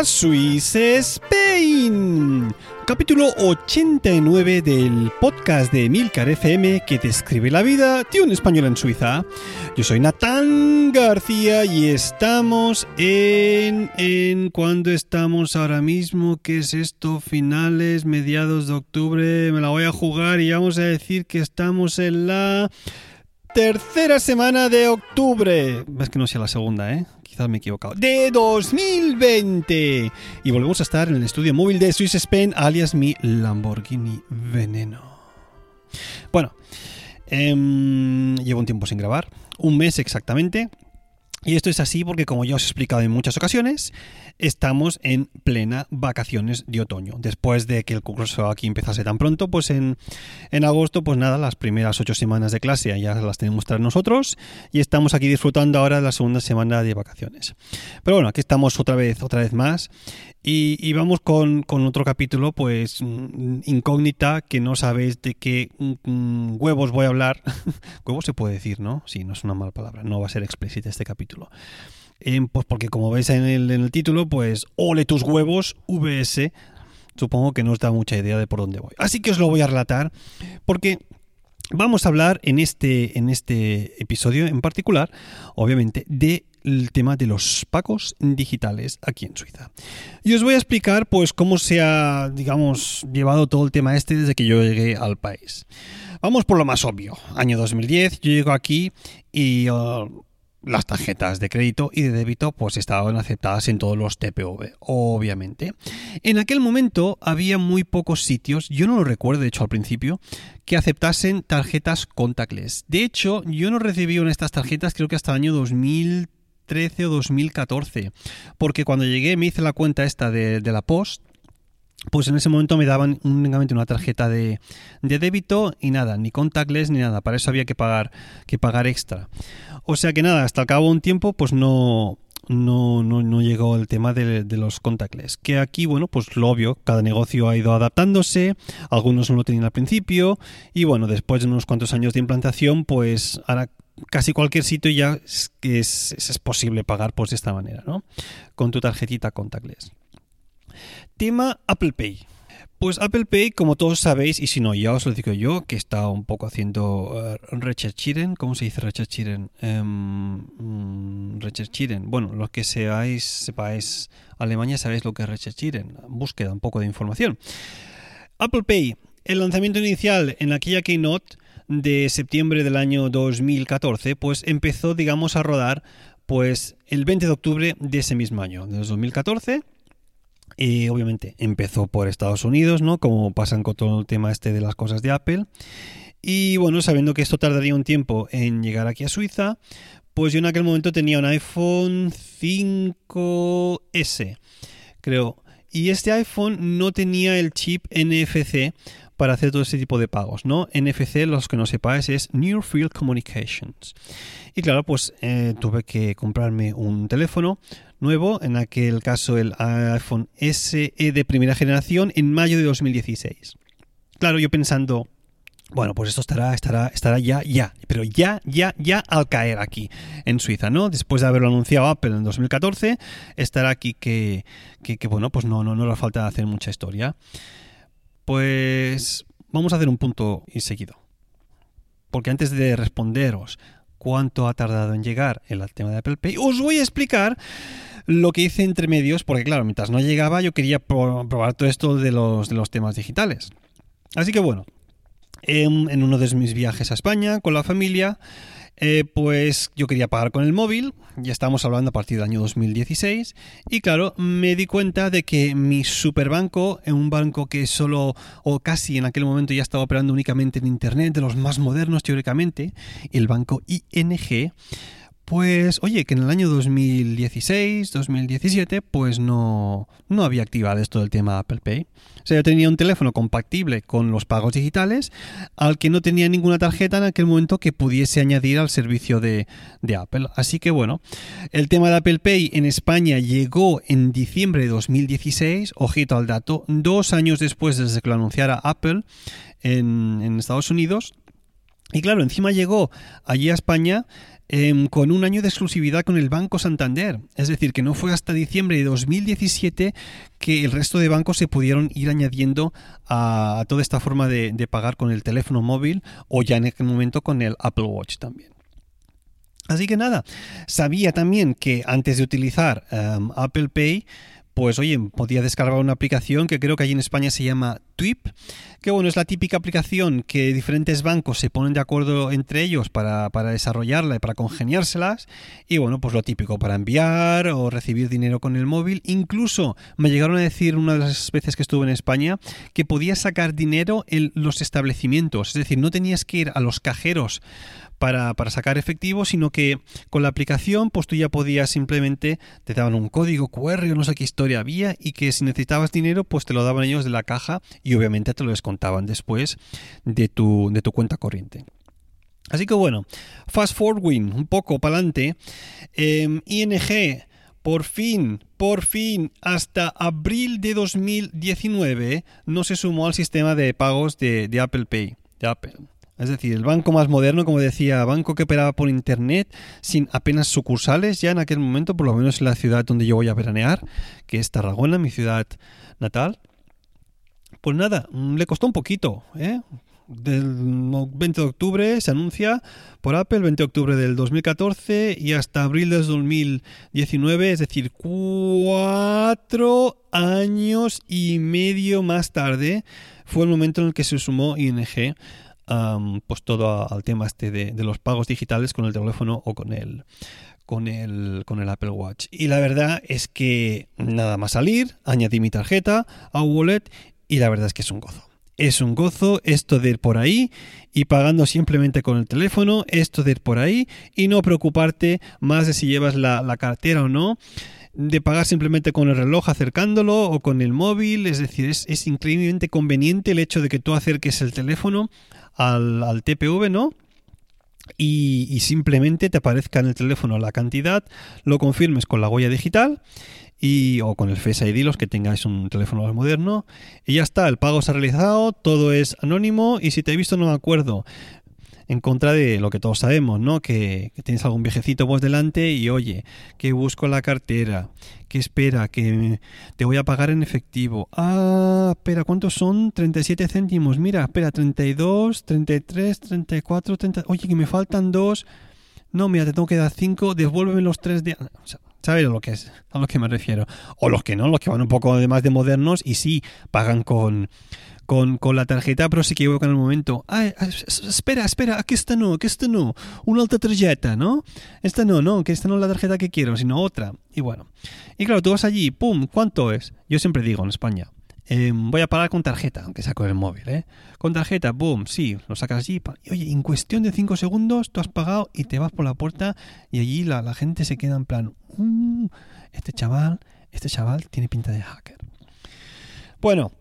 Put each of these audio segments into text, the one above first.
a Swiss Spain, capítulo 89 del podcast de Milcar FM que describe la vida de un español en Suiza. Yo soy Natán García y estamos en... en ¿Cuándo estamos ahora mismo? ¿Qué es esto? Finales, mediados de octubre, me la voy a jugar y vamos a decir que estamos en la... Tercera semana de octubre. Es que no sea la segunda, ¿eh? Quizás me he equivocado. De 2020. Y volvemos a estar en el estudio móvil de Swiss Spain, alias mi Lamborghini Veneno. Bueno, em, llevo un tiempo sin grabar. Un mes exactamente. Y esto es así porque, como ya os he explicado en muchas ocasiones, estamos en plena vacaciones de otoño. Después de que el curso aquí empezase tan pronto, pues en, en agosto, pues nada, las primeras ocho semanas de clase ya las tenemos tras nosotros y estamos aquí disfrutando ahora de la segunda semana de vacaciones. Pero bueno, aquí estamos otra vez, otra vez más y, vamos con, otro capítulo, pues mm, incógnita, que no sabéis de qué mm, mm, huevos voy a hablar. huevos se puede decir, ¿no? Sí, no es una mala palabra, no va a ser explícita este capítulo. Em, pues porque como veis en el, en el título, pues ole tus huevos, VS. Supongo que no os da mucha idea de por dónde voy. Así que os lo voy a relatar, porque Vamos a hablar en este, en este episodio en particular, obviamente, de el tema de los pagos digitales aquí en Suiza. Y os voy a explicar pues cómo se ha, digamos, llevado todo el tema este desde que yo llegué al país. Vamos por lo más obvio. Año 2010, yo llego aquí y uh, las tarjetas de crédito y de débito pues estaban aceptadas en todos los TPV, obviamente. En aquel momento había muy pocos sitios, yo no lo recuerdo de hecho al principio, que aceptasen tarjetas contactless. De hecho, yo no recibí una estas tarjetas creo que hasta el año 2000 2013 o 2014. Porque cuando llegué me hice la cuenta esta de, la Post pues en ese momento me daban únicamente una tarjeta de, débito y nada, ni contactless ni nada. Para eso había que pagar, que pagar extra. O sea que nada, hasta el cabo de un tiempo, pues no, no, no, llegó el tema de, de, los contactless. Que aquí, bueno, pues lo obvio, cada negocio ha ido adaptándose, algunos no lo tenían al principio, y bueno, después de unos cuantos años de implantación, pues ahora casi cualquier sitio ya es, es, es posible pagar pues de esta manera, ¿no? Con tu tarjetita contactless. Tema Apple Pay. Pues Apple Pay, como todos sabéis, y si no, ya os lo digo yo, que está un poco haciendo uh, ¿cómo se dice recherchiren? Um, bueno, los que seáis, sepáis Alemania, sabéis lo que es recherchiren, búsqueda un poco de información. Apple Pay, el lanzamiento inicial en aquella keynote de septiembre del año 2014, pues empezó, digamos, a rodar pues el 20 de octubre de ese mismo año, de 2014. Y obviamente empezó por Estados Unidos, ¿no? Como pasan con todo el tema este de las cosas de Apple. Y bueno, sabiendo que esto tardaría un tiempo en llegar aquí a Suiza, pues yo en aquel momento tenía un iPhone 5S, creo. Y este iPhone no tenía el chip NFC para hacer todo ese tipo de pagos, ¿no? NFC, los que no sepáis, es Near Field Communications. Y claro, pues eh, tuve que comprarme un teléfono nuevo, en aquel caso el iPhone SE de primera generación, en mayo de 2016. Claro, yo pensando, bueno, pues esto estará, estará, estará ya, ya, pero ya, ya, ya al caer aquí en Suiza, ¿no? Después de haberlo anunciado Apple en 2014, estará aquí que, que, que bueno, pues no, no, no falta hacer mucha historia. Pues vamos a hacer un punto y seguido. Porque antes de responderos cuánto ha tardado en llegar el tema de Apple Pay, os voy a explicar lo que hice entre medios, porque claro, mientras no llegaba yo quería probar todo esto de los, de los temas digitales. Así que bueno, en, en uno de mis viajes a España con la familia, eh, pues yo quería pagar con el móvil, ya estamos hablando a partir del año 2016, y claro, me di cuenta de que mi superbanco, en un banco que solo, o casi en aquel momento ya estaba operando únicamente en Internet, de los más modernos teóricamente, el banco ING, pues oye, que en el año 2016, 2017, pues no, no había activado esto del tema Apple Pay. O sea, yo tenía un teléfono compatible con los pagos digitales al que no tenía ninguna tarjeta en aquel momento que pudiese añadir al servicio de, de Apple. Así que bueno, el tema de Apple Pay en España llegó en diciembre de 2016, ojito al dato, dos años después desde que lo anunciara Apple en, en Estados Unidos Y claro, encima llegó allí a España em, con un año de exclusividad con el Banco Santander. Es decir, que no fue hasta diciembre de 2017 que el resto de bancos se pudieron ir añadiendo a, toda esta forma de, pagar con el teléfono móvil o ya en aquel momento con el Apple Watch también. Así que nada, sabía también que antes de utilizar em, Apple Pay, pues oye, podía descargar una aplicación que creo que allí en España se llama Twip, que bueno, es la típica aplicación que diferentes bancos se ponen de acuerdo entre ellos para, para desarrollarla y para congeniárselas. Y bueno, pues lo típico, para enviar o recibir dinero con el móvil. Incluso me llegaron a decir una de las veces que estuve en España que podías sacar dinero en los establecimientos, es decir, no tenías que ir a los cajeros para, sacar efectivo, sino que con la aplicación pues tú ya podías simplemente, te daban un código QR o no sé qué historia había y que si necesitabas dinero pues te lo daban ellos de la caja y obviamente te lo descontaban después de tu, de tu cuenta corriente. Así que bueno, fast forwarding un poco para adelante, em, ING por fin, por fin, hasta abril de 2019 no se sumó al sistema de pagos de, de Apple Pay, de Apple. Es decir, el banco más moderno, como decía, banco que operaba por internet, sin apenas sucursales ya en aquel momento, por lo menos en la ciudad donde yo voy a veranear, que es Tarragona, mi ciudad natal. Pues nada, mm, le costó un poquito, ¿eh? Del 20 de octubre se anuncia por Apple, 20 de octubre del 2014 y hasta abril del 2019, es decir, cuatro años y medio más tarde fue el momento en el que se sumó ING pues todo al tema este de, los pagos digitales con el teléfono o con el, con el, con el Apple Watch. Y la verdad es que nada más salir, añadí mi tarjeta a Wallet y la verdad es que es un gozo. Es un gozo esto de ir por ahí y pagando simplemente con el teléfono, esto de ir por ahí y no preocuparte más de si llevas la, cartera o no de pagar simplemente con el reloj acercándolo o con el móvil, es decir, es, es increíblemente conveniente el hecho de que tú acerques el teléfono al, TPV, ¿no? Y, simplemente te aparezca en el teléfono la cantidad, lo confirmes con la huella digital y, o con el Face ID, los que tengáis un teléfono más moderno, y ya está, el pago se ha realizado, todo es anónimo y si te he visto no me acuerdo, en contra de lo que todos sabemos, ¿no? Que, tienes algún viejecito vos delante y oye, que busco la cartera, que espera, que te voy a pagar en efectivo. Ah, espera, ¿cuántos son? 37 céntimos. Mira, espera, 32, 33, 34, 30. Oye, que me faltan dos. No, mira, te tengo que dar cinco, devuélveme los tres de... ¿Sabes a lo que es? A lo que me refiero. O los que no, los que van un poco más de modernos y sí pagan con, con, la tarjeta, pero se equivoca en el momento. Ay, espera, espera, aquí está no, aquí está no. Una alta tarjeta, ¿no? Esta no, no, que esta no es la tarjeta que quiero, sino otra. Y bueno. Y claro, tú vas allí, pum, ¿cuánto es? Yo siempre digo en España. Em, voy a pagar con tarjeta, aunque saco el móvil, ¿eh? Con tarjeta, boom, sí, lo sacas allí. Y oye, en cuestión de 5 segundos tú has pagado y te vas por la puerta y allí la, la gente se queda en plan, uh, este chaval, este chaval tiene pinta de hacker. Bueno,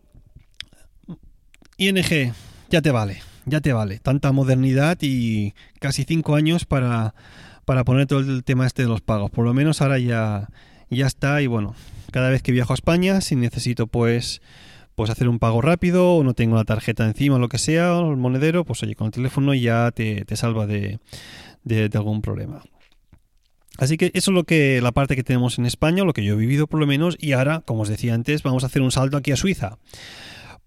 ING, ya te vale, ya te vale. Tanta modernidad y casi cinco años para, para poner todo el tema este de los pagos. Por lo menos ahora ya, ya está y bueno, cada vez que viajo a España, si necesito pues pues hacer un pago rápido o no tengo la tarjeta encima o lo que sea, o el monedero, pues oye, con el teléfono ya te, salva de, de, algún problema. Así que eso es lo que la parte que tenemos en España, lo que yo he vivido por lo menos, y ahora, como os decía antes, vamos a hacer un salto aquí a Suiza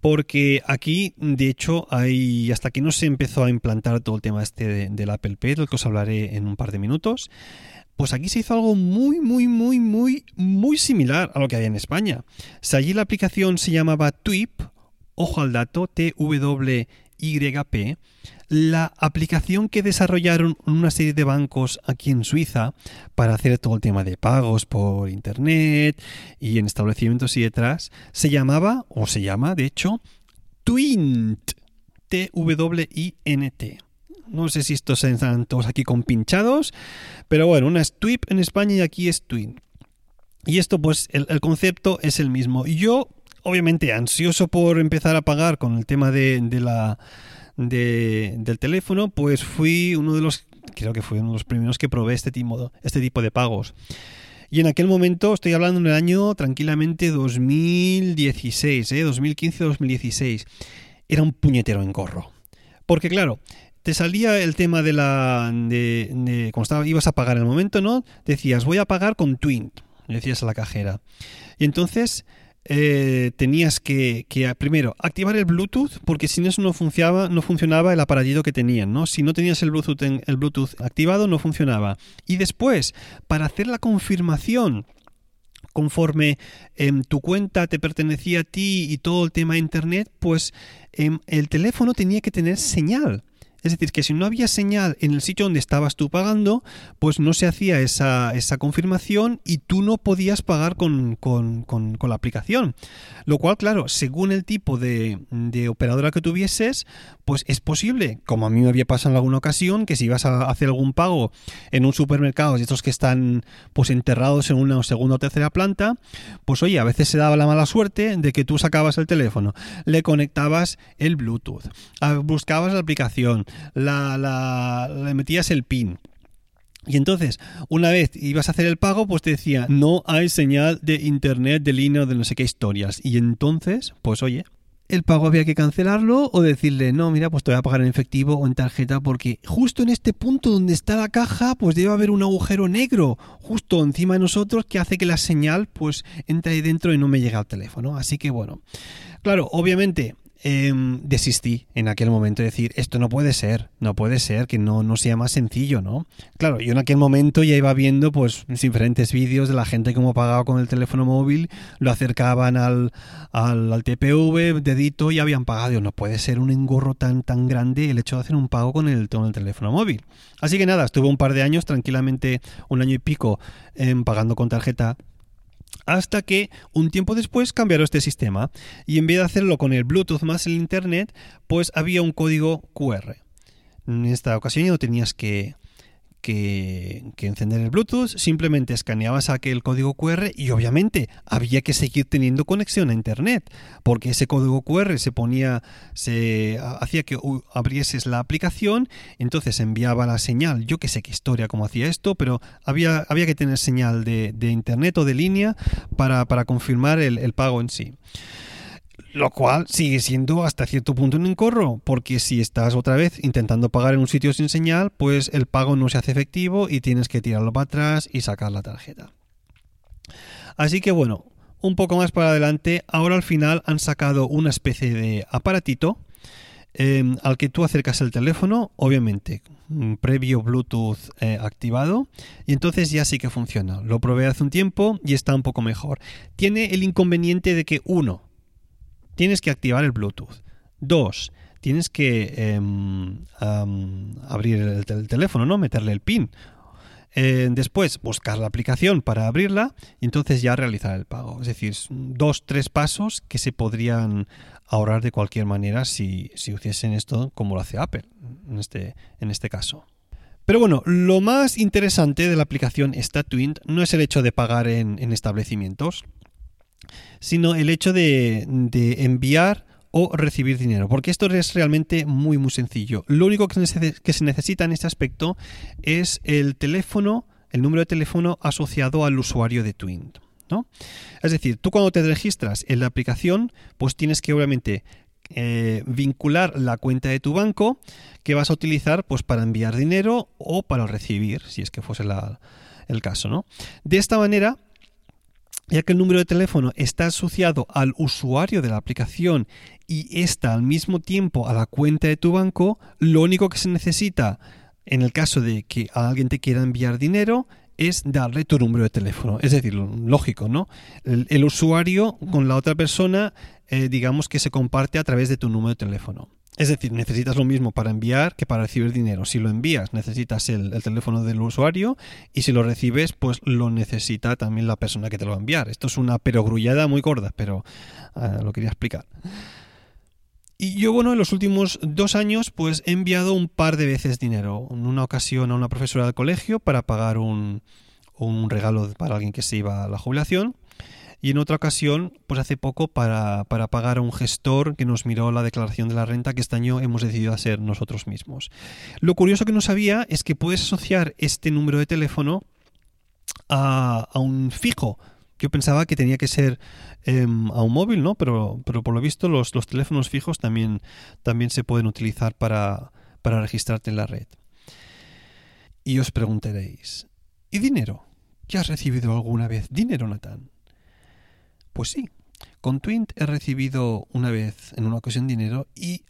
porque aquí, de hecho, hay hasta que no se empezó a implantar todo el tema este del Apple Pay, del que os hablaré en un par de minutos, pues aquí se hizo algo muy, muy, muy, muy, muy similar a lo que había en España. Si allí la aplicación se llamaba TWIP, ojo al dato, T-W-Y-P, la aplicación que desarrollaron una serie de bancos aquí en Suiza para hacer todo el tema de pagos por internet y en establecimientos y detrás se llamaba, o se llama de hecho, Twint. T-W-I-N-T. No sé si estos están todos aquí compinchados, pero bueno, una es TWIP en España y aquí es Twin. Y esto, pues, el, concepto es el mismo. Yo, obviamente, ansioso por empezar a pagar con el tema de la de, del teléfono, pues fui uno de los, creo que fui uno de los primeros que probé este tipo, este tipo de pagos. Y en aquel momento, estoy hablando en el año tranquilamente 2016, ¿eh? 2015-2016, era un puñetero engorro. Porque claro, te salía el tema de la. de, de cuando estaba, ibas a pagar en el momento, ¿no? Decías, voy a pagar con Twint. Decías a la cajera. Y entonces eh, tenías que, primero activar el Bluetooth porque sin eso no funcionaba, no funcionaba el aparatito que tenían, ¿no? Si no tenías el Bluetooth, el Bluetooth activado no funcionaba. Y después, para hacer la confirmación conforme em, tu cuenta te pertenecía a ti y todo el tema de internet, pues em, el teléfono tenía que tener señal. Es decir, que si no había señal en el sitio donde estabas tú pagando, pues no se hacía esa, esa confirmación y tú no podías pagar con, la aplicación. Lo cual, claro, según el tipo de, de, operadora que tuvieses, pues es posible, como a mí me había pasado en alguna ocasión, que si ibas a hacer algún pago en un supermercado, de estos que están pues enterrados en una segunda o tercera planta, pues oye, a veces se daba la mala suerte de que tú sacabas el teléfono, le conectabas el Bluetooth, buscabas la aplicación, la, la, le metías el pin. Y entonces, una vez ibas a hacer el pago, pues te decía, no hay señal de internet, de línea o de no sé qué historias. Y entonces, pues oye, el pago había que cancelarlo o decirle, no, mira, pues te voy a pagar en efectivo o en tarjeta porque justo en este punto donde está la caja, pues debe haber un agujero negro justo encima de nosotros que hace que la señal pues entre ahí dentro y no me llegue al teléfono. Así que bueno, claro, obviamente Em, desistí en aquel momento de decir, esto no puede ser, no puede ser, que no, no sea más sencillo, ¿no? Claro, yo en aquel momento ya iba viendo pues diferentes vídeos de la gente como pagaba con el teléfono móvil, lo acercaban al, al, TPV, dedito y habían pagado. No puede ser un engorro tan, tan grande el hecho de hacer un pago con el, con el teléfono móvil. Así que nada, estuve un par de años tranquilamente, un año y pico, em, pagando con tarjeta hasta que un tiempo después cambiaron este sistema y en vez de hacerlo con el Bluetooth más el Internet, pues había un código QR. En esta ocasión ya no tenías que, que, encender el Bluetooth, simplemente escaneabas aquel código QR y obviamente había que seguir teniendo conexión a Internet, porque ese código QR se ponía, se hacía que abrieses la aplicación, entonces enviaba la señal, yo que sé qué historia como hacía esto, pero había, había que tener señal de, Internet o de línea para, confirmar el, el pago en sí. Lo cual sigue siendo hasta cierto punto un encorro, porque si estás otra vez intentando pagar en un sitio sin señal, pues el pago no se hace efectivo y tienes que tirarlo para atrás y sacar la tarjeta. Así que bueno, un poco más para adelante, ahora al final han sacado una especie de aparatito em, al que tú acercas el teléfono, obviamente previo Bluetooth eh, activado y entonces ya sí que funciona. Lo probé hace un tiempo y está un poco mejor. Tiene el inconveniente de que uno, tienes que activar el Bluetooth. Dos, tienes que em, abrir el, teléfono, ¿no? Meterle el pin. Eh, después, buscar la aplicación para abrirla y entonces ya realizar el pago. Es decir, dos, tres pasos que se podrían ahorrar de cualquier manera si, si hiciesen esto como lo hace Apple en este, en este caso. Pero bueno, lo más interesante de la aplicación StatTwint no es el hecho de pagar en establecimientos sino el hecho de, enviar o recibir dinero, porque esto es realmente muy muy sencillo. Lo único que se necesita en este aspecto es el teléfono, el número de teléfono asociado al usuario de Twint. ¿no? Es decir, tú cuando te registras en la aplicación, pues tienes que obviamente eh, vincular la cuenta de tu banco que vas a utilizar pues para enviar dinero o para recibir, si es que fuese el caso. ¿no? De esta manera ya que el número de teléfono está asociado al usuario de la aplicación y está al mismo tiempo a la cuenta de tu banco, lo único que se necesita en el caso de que alguien te quiera enviar dinero es darle tu número de teléfono. Es decir, lógico, ¿no? El, usuario con la otra persona, eh, digamos que se comparte a través de tu número de teléfono. Es decir, necesitas lo mismo para enviar que para recibir dinero. Si lo envías, necesitas el, teléfono del usuario y si lo recibes, pues lo necesita también la persona que te lo va a enviar. Esto es una perogrullada muy gorda, pero ah, lo quería explicar. Y yo, bueno, en los últimos dos años, pues he enviado un par de veces dinero. En una ocasión a una profesora del colegio para pagar un, un regalo para alguien que se iba a la jubilación y en otra ocasión, pues hace poco, para, pagar a un gestor que nos miró la declaración de la renta que este año hemos decidido hacer nosotros mismos. Lo curioso que no sabía es que puedes asociar este número de teléfono a, un fijo. Yo pensaba que tenía que ser em, a un móvil, ¿no? Pero, pero por lo visto los, los teléfonos fijos también, también se pueden utilizar para, para registrarte en la red. Y os preguntaréis, ¿y dinero? ¿Ya has recibido alguna vez dinero, Nathan? Pues sí, con Twint he recibido una vez en una ocasión dinero y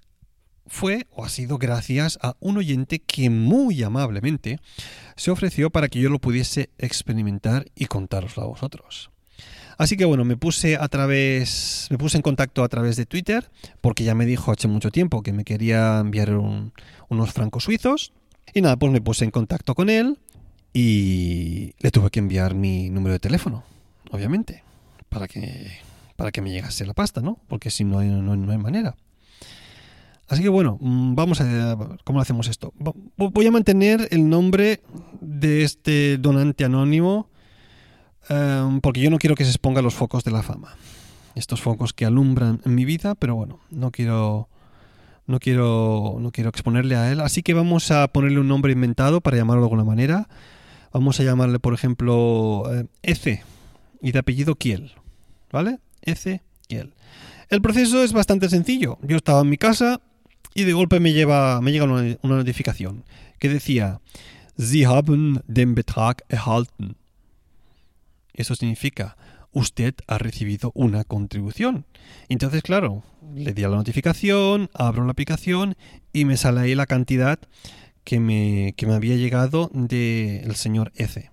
fue o ha sido gracias a un oyente que muy amablemente se ofreció para que yo lo pudiese experimentar y contároslo a vosotros. Así que bueno, me puse a través, me puse en contacto a través de Twitter, porque ya me dijo hace mucho tiempo que me quería enviar unos francos suizos. Y nada, pues me puse en contacto con él y le tuve que enviar mi número de teléfono, obviamente, para que, para que me llegase la pasta, ¿no? Porque si no, no, no hay manera. Así que bueno, mm, vamos a cómo hacemos esto. Voy a mantener el nombre de este donante anónimo Em, porque yo no quiero que se exponga los focos de la fama. Estos focos que alumbran en mi vida, pero bueno, no quiero no quiero no quiero exponerle a él, así que vamos a ponerle un nombre inventado para llamarlo de alguna manera. Vamos a llamarle, por ejemplo, eh, y de apellido Kiel, ¿vale? Kiel. El proceso es bastante sencillo. Yo estaba en mi casa y de golpe me lleva me llega una, notificación que decía Sie haben den Betrag erhalten. Eso significa, usted ha recibido una contribución. Entonces, claro, le di a la notificación, abro la aplicación y me sale ahí la cantidad que me, que me había llegado del señor F.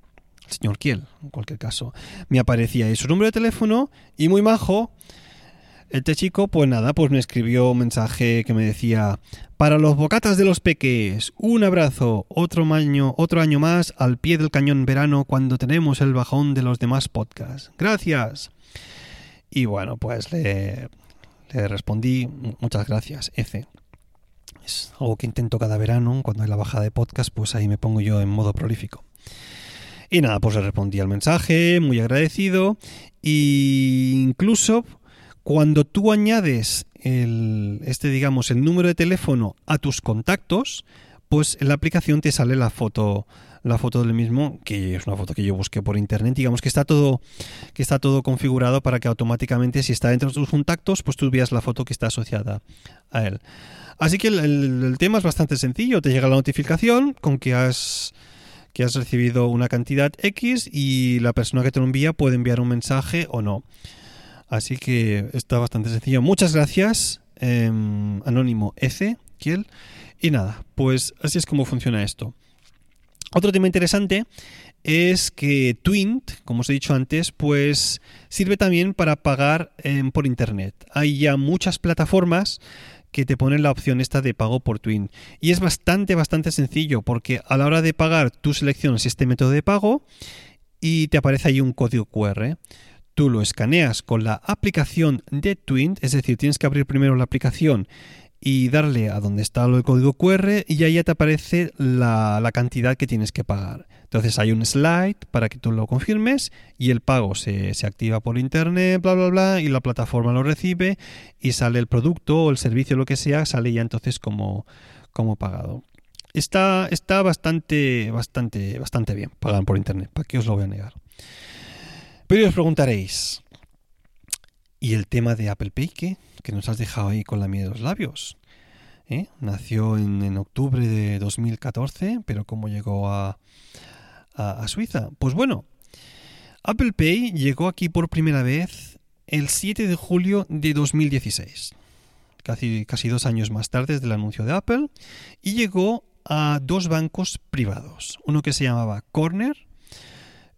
Señor Kiel, en cualquier caso. Me aparecía ahí su número de teléfono y muy majo este chico, pues nada, pues me escribió un mensaje que me decía, para los bocatas de los peques, un abrazo, otro año, otro año más al pie del cañón verano cuando tenemos el bajón de los demás podcasts. Gracias. Y bueno, pues le, le respondí, muchas gracias, F. Es algo que intento cada verano, cuando hay la bajada de podcast, pues ahí me pongo yo en modo prolífico. Y nada, pues le respondí al mensaje, muy agradecido, e incluso cuando tú añades el, este, digamos, el número de teléfono a tus contactos, pues en la aplicación te sale la foto la foto del mismo, que es una foto que yo busqué por internet, digamos que está todo que está todo configurado para que automáticamente si está dentro de tus contactos, pues tú veas la foto que está asociada a él. Así que el, el tema es bastante sencillo, te llega la notificación con que has que has recibido una cantidad X y la persona que te lo envía puede enviar un mensaje o no. Así que está bastante sencillo. Muchas gracias, em, Anónimo F, Kiel. Y nada, pues así es como funciona esto. Otro tema interesante es que Twint, como os he dicho antes, pues sirve también para pagar em, por internet. Hay ya muchas plataformas que te ponen la opción esta de pago por Twint. Y es bastante, bastante sencillo porque a la hora de pagar tú seleccionas este método de pago y te aparece ahí un código QR tú lo escaneas con la aplicación de Twint, es decir, tienes que abrir primero la aplicación y darle a donde está el código QR y ahí ya te aparece la, cantidad que tienes que pagar. Entonces hay un slide para que tú lo confirmes y el pago se, activa por internet, bla, bla, bla, y la plataforma lo recibe y sale el producto o el servicio, lo que sea, sale ya entonces como, como pagado. Está, está bastante, bastante, bastante bien pagar por internet, ¿para qué os lo voy a negar? Pero os preguntaréis, ¿y el tema de Apple Pay qué? Que nos has dejado ahí con la miel de los labios. ¿Eh? Nació en, octubre de 2014, pero ¿cómo llegó a, a, Suiza? Pues bueno, Apple Pay llegó aquí por primera vez el 7 de julio de 2016, casi, casi dos años más tarde del anuncio de Apple, y llegó a dos bancos privados, uno que se llamaba Corner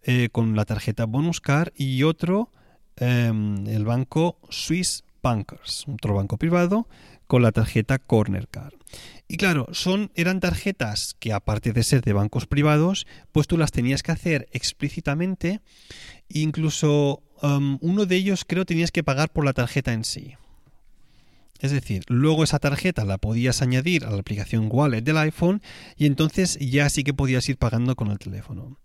eh, con la tarjeta Bonus Card y otro, em, el banco Swiss Bankers, otro banco privado, con la tarjeta Corner Card. Y claro, son, eran tarjetas que aparte de ser de bancos privados, pues tú las tenías que hacer explícitamente. Incluso em, uno de ellos creo tenías que pagar por la tarjeta en sí. Es decir, luego esa tarjeta la podías añadir a la aplicación Wallet del iPhone y entonces ya sí que podías ir pagando con el teléfono.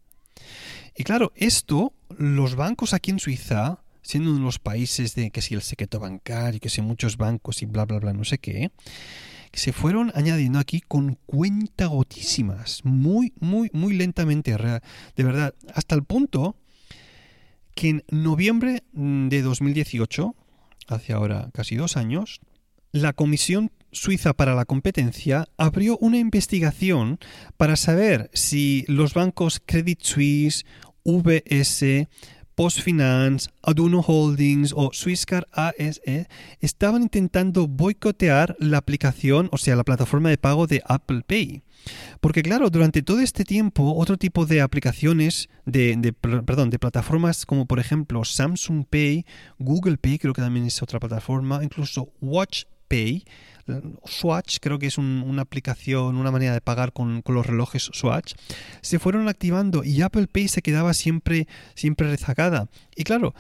Y claro, esto, los bancos aquí en Suiza, siendo uno de los países de que si el secreto bancario, que si muchos bancos y bla, bla, bla, no sé qué, se fueron añadiendo aquí con cuenta gotísimas, muy, muy, muy lentamente, de verdad, hasta el punto que en noviembre de 2018, hace ahora casi dos años, la Comisión Suiza para la Competencia abrió una investigación para saber si los bancos Credit Suisse, VS, Postfinance, Aduno Holdings o Swisscar ASE estaban intentando boicotear la aplicación, o sea, la plataforma de pago de Apple Pay. Porque claro, durante todo este tiempo, otro tipo de aplicaciones, de, perdón, de plataformas como por ejemplo Samsung Pay, Google Pay, creo que también es otra plataforma, incluso Watch Pay, Swatch, creo que es una aplicación, una manera de pagar con, los relojes Swatch, se fueron activando y Apple Pay se quedaba siempre, siempre rezagada. Y claro,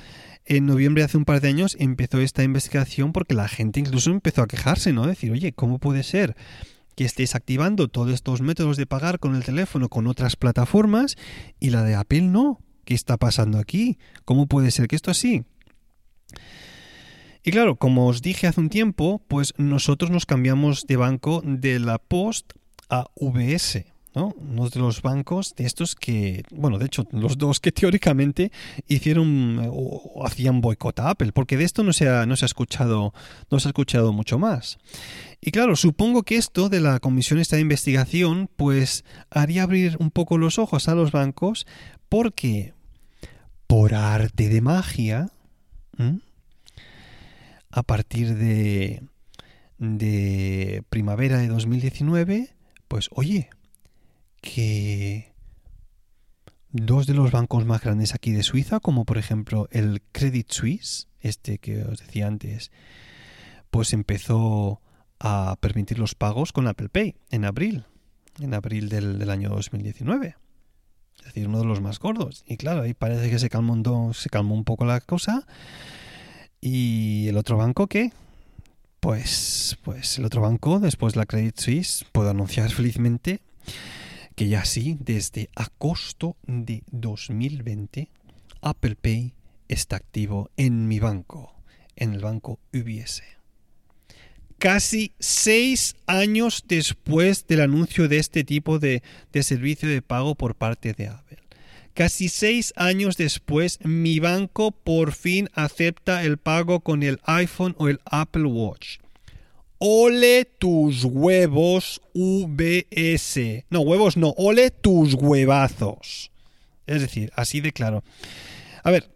en noviembre de hace un par de años empezó esta investigación porque la gente incluso empezó a quejarse, ¿no? Decir, oye, ¿cómo puede ser? que estés activando todos estos métodos de pagar con el teléfono con otras plataformas y la de Apple no. ¿Qué está pasando aquí? ¿Cómo puede ser que esto así? Y claro, como os dije hace un tiempo, pues nosotros nos cambiamos de banco de la Post a VS. ¿no? Uno de los bancos de estos que, bueno, de hecho, los dos que teóricamente hicieron o hacían boicot a Apple, porque de esto no se ha, no se ha escuchado, no se ha escuchado mucho más. Y claro, supongo que esto de la comisión esta de investigación, pues haría abrir un poco los ojos a los bancos, porque por arte de magia, a partir de, de primavera de 2019, pues oye, que dos de los bancos más grandes aquí de Suiza, como por ejemplo el Credit Suisse, este que os decía antes, pues empezó a permitir los pagos con Apple Pay en abril, en abril del, año 2019. Es decir, uno de los más gordos. Y claro, ahí parece que se calmó, se calmó un poco la cosa. ¿Y el otro banco qué? Pues, pues el otro banco, después la Credit Suisse, puedo anunciar felizmente que ya sí, desde agosto de 2020, Apple Pay está activo en mi banco, en el banco UBS. Casi seis años después del anuncio de este tipo de, de servicio de pago por parte de Apple. Casi seis años después, mi banco por fin acepta el pago con el iPhone o el Apple Watch. Ole tus huevos VS. No, huevos no, ole tus huevazos. Es decir, así de claro. A ver,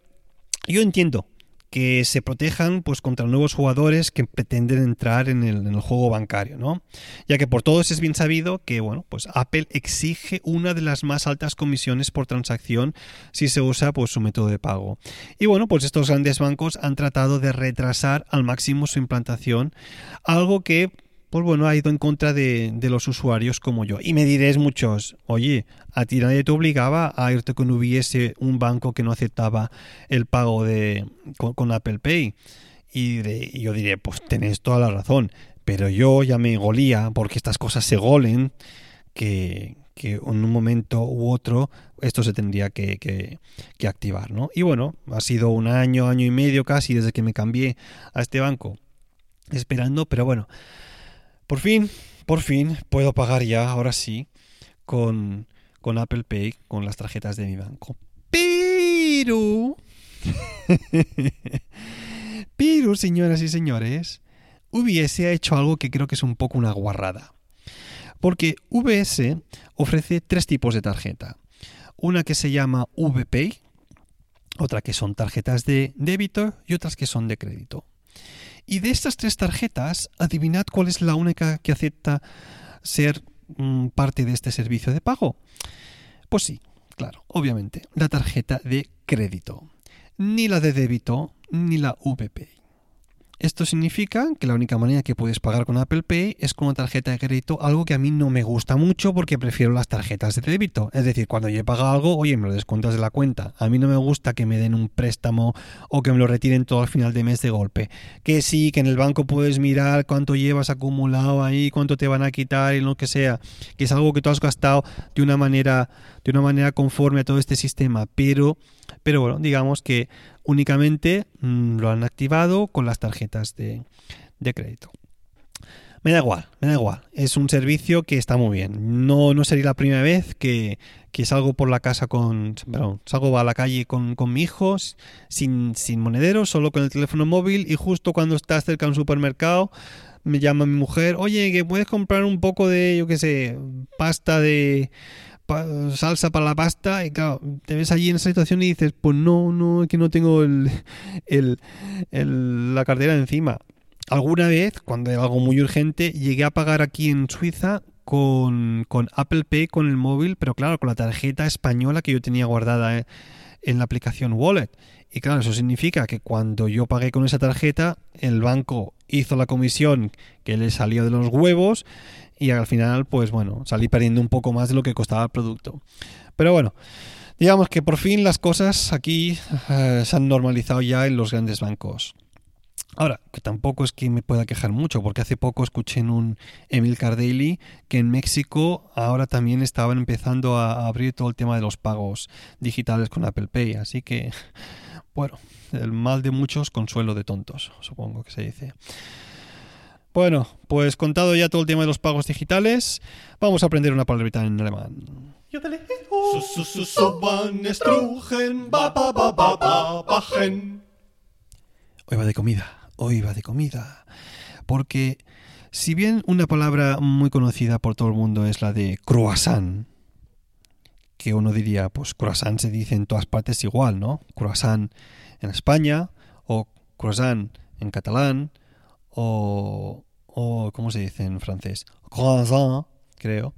yo entiendo que se protejan pues contra nuevos jugadores que pretenden entrar en el, juego bancario, ¿no? Ya que por todos es bien sabido que, bueno, pues Apple exige una de las más altas comisiones por transacción si se usa pues su método de pago. Y bueno, pues estos grandes bancos han tratado de retrasar al máximo su implantación, algo que pues bueno, ha ido en contra de, los usuarios como yo. Y me diréis muchos, oye, a ti nadie te obligaba a irte con hubiese un banco que no aceptaba el pago de, con, Apple Pay. Y, yo diré, pues tenés toda la razón. Pero yo ya me golía, porque estas cosas se golen, que, en un momento u otro esto se tendría que, que, activar, ¿no? Y bueno, ha sido un año, año y medio casi desde que me cambié a este banco esperando, pero bueno, por fin, por fin puedo pagar ya, ahora sí, con, con Apple Pay, con las tarjetas de mi banco. Pero... Pero, señoras y señores, VS ha hecho algo que creo que es un poco una guarrada. Porque VS ofrece tres tipos de tarjeta. Una que se llama VPay, otra que son tarjetas de débito y otras que son de crédito. Y de estas tres tarjetas, adivinad cuál es la única que acepta ser mm, parte de este servicio de pago. Pues sí, claro, obviamente, la tarjeta de crédito. Ni la de débito, ni la VP. Esto significa que la única manera que puedes pagar con Apple Pay es con una tarjeta de crédito, algo que a mí no me gusta mucho porque prefiero las tarjetas de débito. Es decir, cuando yo he pagado algo, oye, me lo descuentas de la cuenta. A mí no me gusta que me den un préstamo o que me lo retiren todo al final de mes de golpe. Que sí, que en el banco puedes mirar cuánto llevas acumulado ahí, cuánto te van a quitar y lo que sea. Que es algo que tú has gastado de una manera, de una manera conforme a todo este sistema. Pero, pero bueno, digamos que únicamente mm, lo han activado con las tarjetas de, crédito. Me da igual, me da igual. Es un servicio que está muy bien. No, no sería la primera vez que, que salgo por la casa con. Perdón, salgo a la calle con, con mi hijo sin, sin monedero, solo con el teléfono móvil y justo cuando estás cerca de un supermercado me llama mi mujer, oye, que puedes comprar un poco de, yo qué sé, pasta de salsa para la pasta y claro, te ves allí en esa situación y dices, pues no, no, es que no tengo la cartera encima. Alguna vez, cuando era algo muy urgente, llegué a pagar aquí en Suiza con, con Apple Pay con el móvil, pero claro, con la tarjeta española que yo tenía guardada eh, en la aplicación Wallet. Y claro, eso significa que cuando yo pagué con esa tarjeta, el banco hizo la comisión que le salió de los huevos y al final, pues bueno, salí perdiendo un poco más de lo que costaba el producto. Pero bueno, digamos que por fin las cosas aquí eh, se han normalizado ya en los grandes bancos. Ahora, que tampoco es que me pueda quejar mucho, porque hace poco escuché en un Emil Cardelli que en México ahora también estaban empezando a abrir todo el tema de los pagos digitales con Apple Pay. Así que, bueno, el mal de muchos, consuelo de tontos, supongo que se dice. Bueno, pues contado ya todo el tema de los pagos digitales, vamos a aprender una palabrita en alemán. Hoy va de comida, hoy va de comida. Porque si bien una palabra muy conocida por todo el mundo es la de croissant, que uno diría, pues croissant se dice en todas partes igual, ¿no? Croissant en España, o croissant en catalán, o, o ¿cómo se dice en francés? Croissant, creo.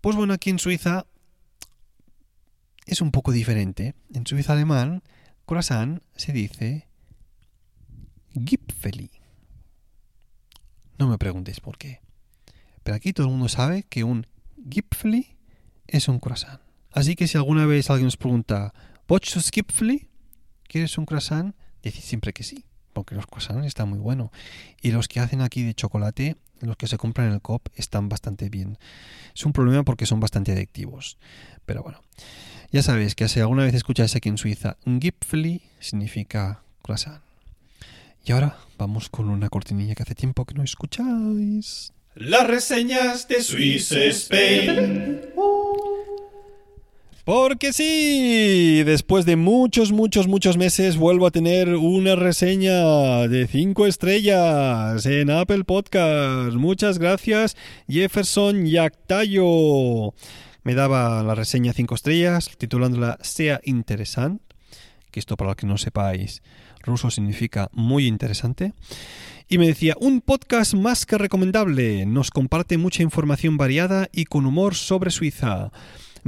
Pues bueno, aquí en Suiza es un poco diferente. En Suiza alemán, croissant se dice Gipfeli. No me preguntéis por qué. Pero aquí todo el mundo sabe que un Gipfeli es un croissant. Así que si alguna vez alguien os pregunta, ¿Pochos Gipfeli? ¿Quieres un croissant? Decid siempre que sí porque los croissants están muy buenos. Y los que hacen aquí de chocolate, los que se compran en el COP, están bastante bien. Es un problema porque son bastante adictivos. Pero bueno, ya sabéis que si alguna vez escucháis aquí en Suiza, Gipfeli significa croissant. Y ahora vamos con una cortinilla que hace tiempo que no escucháis. Las reseñas de Swiss Spain. Porque sí, después de muchos, muchos, muchos meses vuelvo a tener una reseña de 5 estrellas en Apple Podcast. Muchas gracias, Jefferson Yactayo. Me daba la reseña 5 estrellas, titulándola Sea interesante, que esto para los que no sepáis, ruso significa muy interesante. Y me decía, un podcast más que recomendable, nos comparte mucha información variada y con humor sobre Suiza.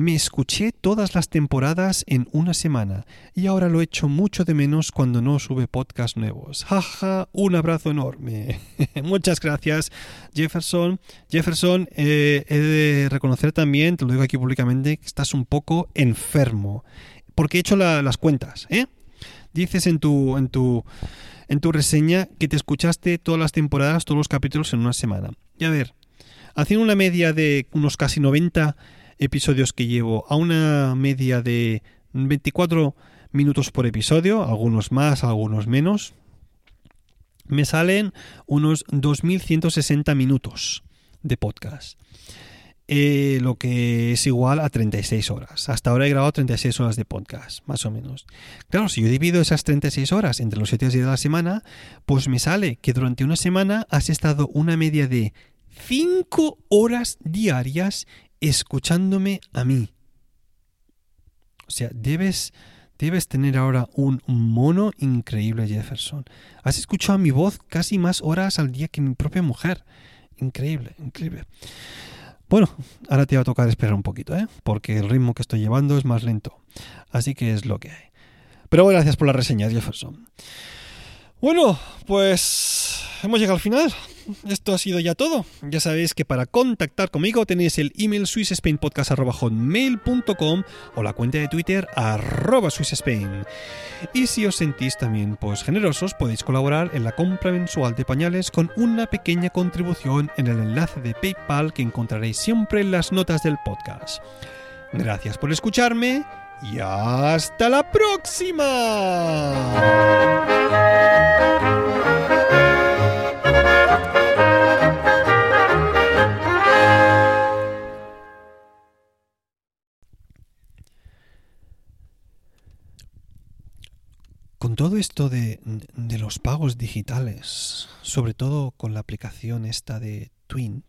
Me escuché todas las temporadas en una semana y ahora lo echo mucho de menos cuando no sube podcast nuevos. Jaja, un abrazo enorme. Muchas gracias, Jefferson. Jefferson, eh, he de reconocer también, te lo digo aquí públicamente, que estás un poco enfermo. Porque he hecho las cuentas, ¿eh? Dices en tu, en tu, en tu reseña que te escuchaste todas las temporadas, todos los capítulos en una semana. Y a ver, haciendo una media de unos casi 90 episodios que llevo a una media de 24 minutos por episodio, algunos más, algunos menos, me salen unos 2.160 minutos de podcast. Eh, lo que es igual a 36 horas. Hasta ahora he grabado 36 horas de podcast, más o menos. Claro, si yo divido esas 36 horas entre los 7 días de la semana, pues me sale que durante una semana has estado una media de 5 horas diarias escuchándome a mí. O sea, debes, debes tener ahora un mono increíble, Jefferson. Has escuchado mi voz casi más horas al día que mi propia mujer. Increíble, increíble. Bueno, ahora te va a tocar esperar un poquito, ¿eh? Porque el ritmo que estoy llevando es más lento. Así que es lo que hay. Pero gracias por la reseña, Jefferson. Bueno, pues hemos llegado al final esto ha sido ya todo. Ya sabéis que para contactar conmigo tenéis el email swissspainpodcast.com o la cuenta de Twitter arroba. Y si os sentís también pues generosos, podéis colaborar en la compra mensual de pañales con una pequeña contribución en el enlace de PayPal que encontraréis siempre en las notas del podcast. Gracias por escucharme y hasta la próxima. Todo esto de, de, los pagos digitales, sobre todo con la aplicación esta de Twint,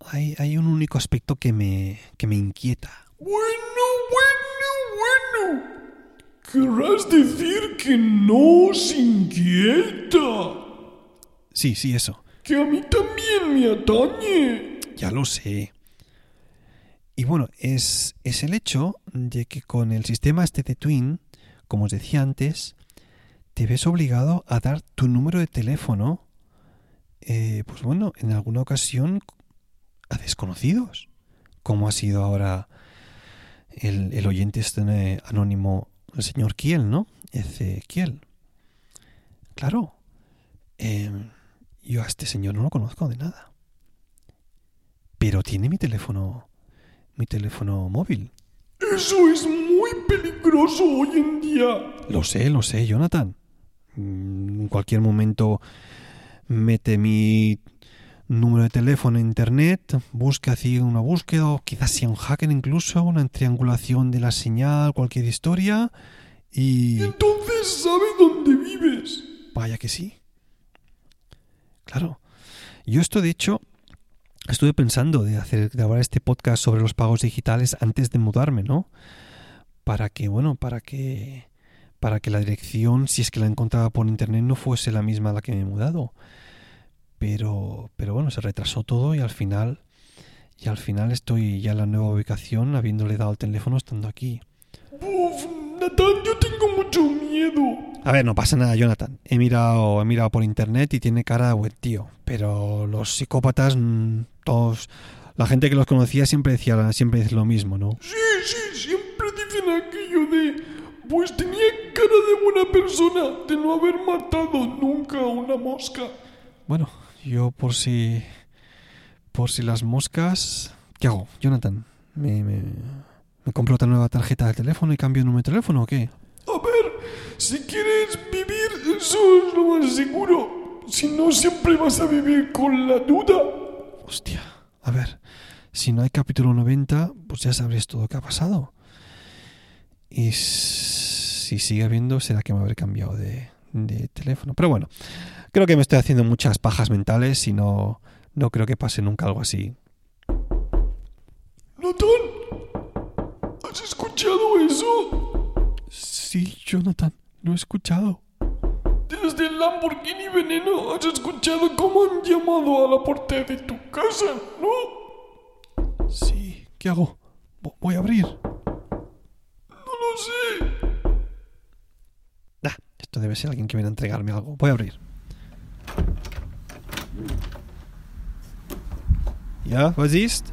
hay, hay un único aspecto que me, que me inquieta. Bueno, bueno, bueno. Querrás decir que no os inquieta. Sí, sí, eso. Que a mí también me atañe. Ya lo sé. Y bueno, es, es el hecho de que con el sistema este de Twin, como os decía antes, te ves obligado a dar tu número de teléfono, eh, pues bueno, en alguna ocasión a desconocidos, como ha sido ahora el, oyente este anónimo, el señor Kiel, ¿no? Ese Kiel. Claro, eh, yo a este señor no lo conozco de nada, pero tiene mi teléfono, mi teléfono móvil. Eso es peligroso hoy en día. Lo sé, lo sé, Jonathan. Mm, En cualquier momento mete mi número de teléfono en internet, busca así una búsqueda, o quizás sea un hacker incluso, una triangulación de la señal, cualquier historia, y... Entonces sabe dónde vives. Vaya que sí. Claro. Yo esto de hecho estuve pensando de hacer grabar este podcast sobre los pagos digitales antes de mudarme, ¿no? Para que, bueno, para que para que la dirección, si es que la encontraba por internet, no fuese la misma a la que me he mudado. Pero, pero bueno, se retrasó todo y al final, y al final estoy ya en la nueva ubicación, habiéndole dado el teléfono estando aquí. Uf, Natán, yo tengo mucho miedo. A ver, no pasa nada, Jonathan. He mirado, he mirado por internet y tiene cara de buen tío. Pero los psicópatas, mm, todos, la gente que los conocía siempre decía, siempre dice lo mismo, ¿no? Sí, sí, siempre dicen aquello de... Pues tenía cara de buena persona de no haber matado nunca a una mosca. Bueno, yo por si... Por si las moscas... ¿Qué hago, Jonathan? ¿Me, me, me compro otra nueva tarjeta de teléfono y cambio el número de teléfono o qué? A ver, si quieres vivir, eso es lo más seguro. Si no, siempre vas a vivir con la duda. Hostia, a ver, si no hay capítulo 90, pues ya sabréis todo lo que ha pasado. Y si sigue habiendo, será que me habré cambiado de, de teléfono. Pero bueno, creo que me estoy haciendo muchas pajas mentales y no, no creo que pase nunca algo así. Natán, ¿has escuchado eso? Sí, Jonathan, lo he escuchado. Desde el Lamborghini Veneno has escuchado cómo han llamado a la puerta de tu casa, ¿no? Sí, ¿qué hago? Vo- Voy a abrir. No sé. Ah, esto debe ser alguien que viene a entregarme algo. Voy a abrir. Ja, was ist?